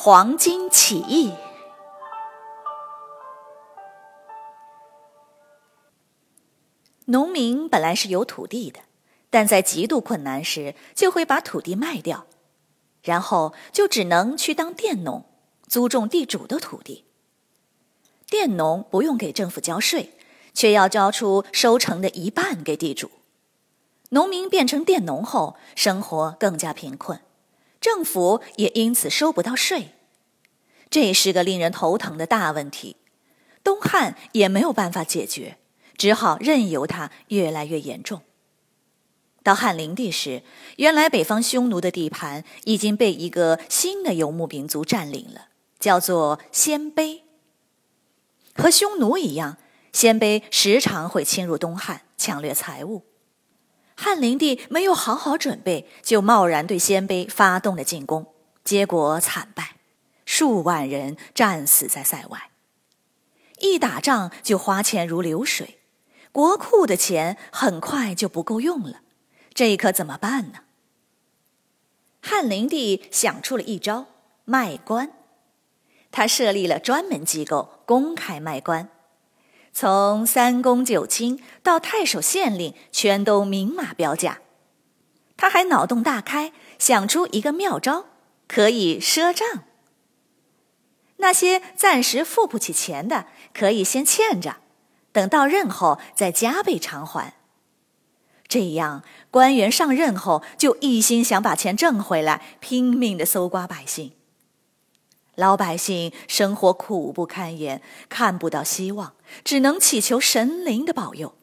黄巾起义》。农民本来是有土地的，但在极度困难时，就会把土地卖掉，然后就只能去当佃农，租种地主的土地。佃农不用给政府交税，却要交出收成的一半给地主。农民变成佃农后，生活更加贫困，政府也因此收不到税，这是个令人头疼的大问题。东汉也没有办法解决，只好任由它越来越严重。到汉灵帝时，原来北方匈奴的地盘已经被一个新的游牧民族占领了，叫做鲜卑。和匈奴一样，鲜卑时常会侵入东汉，抢掠财物。汉灵帝没有好好准备，就贸然对鲜卑发动了进攻，结果惨败，数万人战死在塞外。一打仗就花钱如流水，国库的钱很快就不够用了，这可怎么办呢？汉灵帝想出了一招卖官，他设立了专门机构，公开卖官。从三公九卿到太守县令，全都明码标价。他还脑洞大开，想出一个妙招，可以赊账。那些暂时付不起钱的，可以先欠着，等到任后再加倍偿还。这样，官员上任后就一心想把钱挣回来，拼命的搜刮百姓。老百姓生活苦不堪言，看不到希望，只能祈求神灵的保佑。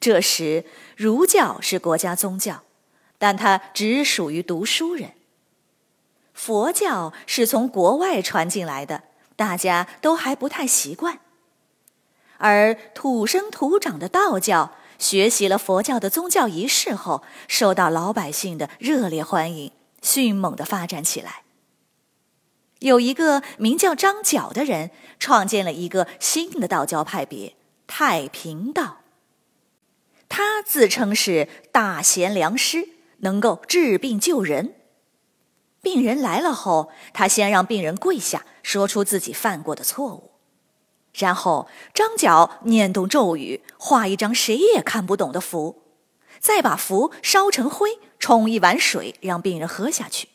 这时，儒教是国家宗教，但它只属于读书人；佛教是从国外传进来的，大家都还不太习惯。而土生土长的道教，学习了佛教的宗教仪式后，受到老百姓的热烈欢迎，迅猛的发展起来。有一个名叫张角的人，创建了一个新的道教派别——太平道。他自称是大贤良师，能够治病救人。病人来了后，他先让病人跪下，说出自己犯过的错误，然后张角念动咒语，画一张谁也看不懂的符，再把符烧成灰，冲一碗水让病人喝下去。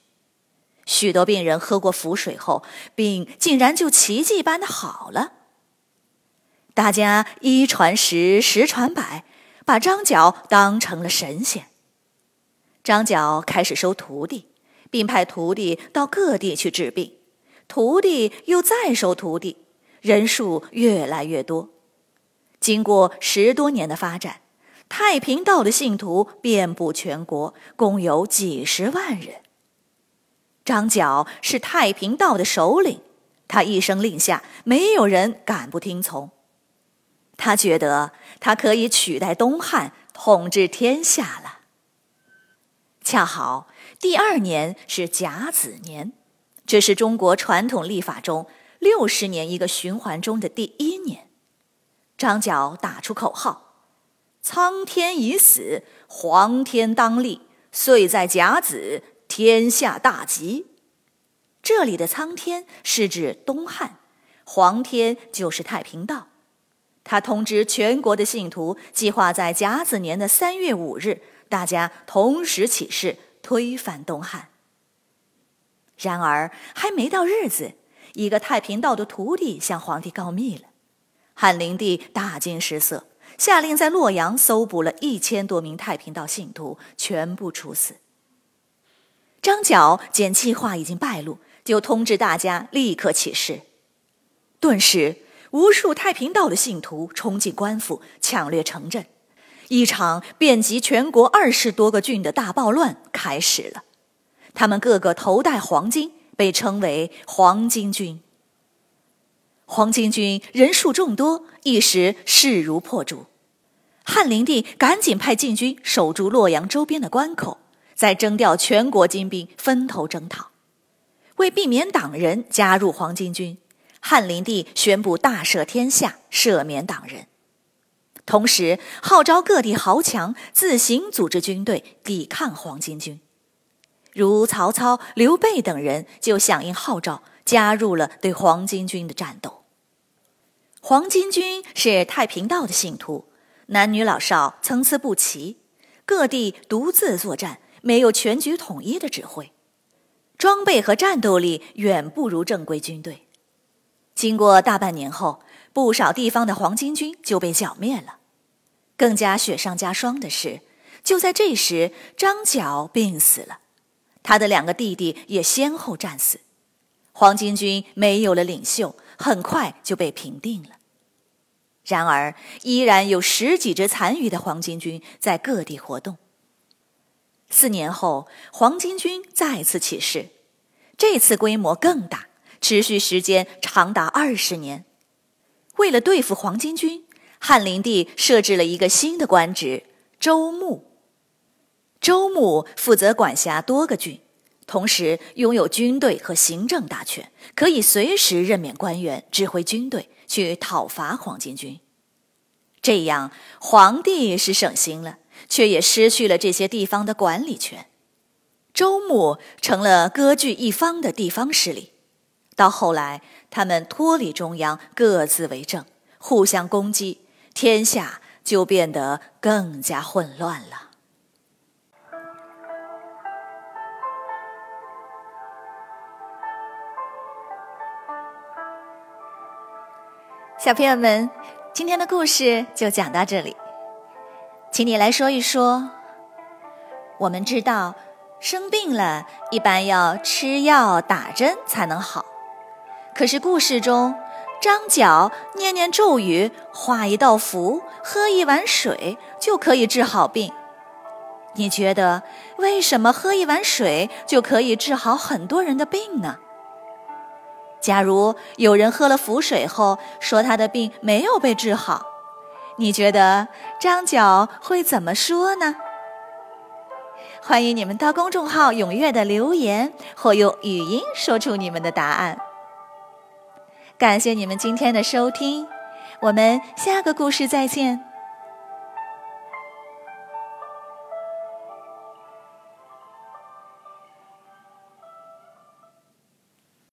许多病人喝过符水后，病竟然就奇迹般的好了。大家一传十，十传百，把张角当成了神仙。张角开始收徒弟，并派徒弟到各地去治病，徒弟又再收徒弟，人数越来越多。经过十多年的发展，太平道的信徒遍布全国，共有几十万人。张角是太平道的首领，他一声令下，没有人敢不听从。他觉得他可以取代东汉统治天下了。恰好第二年是甲子年，这是中国传统历法中六十年一个循环中的第一年。张角打出口号：“苍天已死，黄天当立，岁在甲子。”天下大吉。这里的苍天是指东汉，黄天就是太平道。他通知全国的信徒，计划在甲子年的三月五日，大家同时起事推翻东汉。然而还没到日子，一个太平道的徒弟向皇帝告密了。汉灵帝大惊失色，下令在洛阳搜捕了一千多名太平道信徒，全部处死。张角见计划已经败露，就通知大家立刻起事。顿时，无数太平道的信徒冲进官府，抢掠城镇，一场遍及全国二十多个郡的大暴乱开始了。他们个个头戴黄金，被称为黄巾军。黄巾军人数众多，一时势如破竹。汉灵帝赶紧派禁军守住洛阳周边的关口，再征调全国精兵分头征讨。为避免党人加入黄巾军，汉灵帝宣布大赦天下，赦免党人，同时号召各地豪强自行组织军队抵抗黄巾军。如曹操、刘备等人就响应号召，加入了对黄巾军的战斗。黄巾军是太平道的信徒。男女老少参差不齐，各地独自作战，没有全局统一的指挥，装备和战斗力远不如正规军队。经过大半年后，不少地方的黄巾军就被剿灭了。更加雪上加霜的是，就在这时，张角病死了，他的两个弟弟也先后战死，黄巾军没有了领袖，很快就被平定了。然而，依然有十几支残余的黄巾军在各地活动。四年后，黄巾军再次起事，这次规模更大，持续时间长达二十年。为了对付黄巾军，汉灵帝设置了一个新的官职——州牧。州牧负责管辖多个郡，同时拥有军队和行政大权，可以随时任免官员，指挥军队。去讨伐黄巾军，这样皇帝是省心了，却也失去了这些地方的管理权。周穆成了割据一方的地方势力，到后来他们脱离中央，各自为政，互相攻击，天下就变得更加混乱了。小朋友们，今天的故事就讲到这里，请你来说一说。我们知道，生病了一般要吃药打针才能好，可是故事中，张角念念咒语，画一道符，喝一碗水就可以治好病。你觉得为什么喝一碗水就可以治好很多人的病呢？假如有人喝了符水后说他的病没有被治好，你觉得张角会怎么说呢？欢迎你们到公众号踊跃的留言或用语音说出你们的答案。感谢你们今天的收听，我们下个故事再见。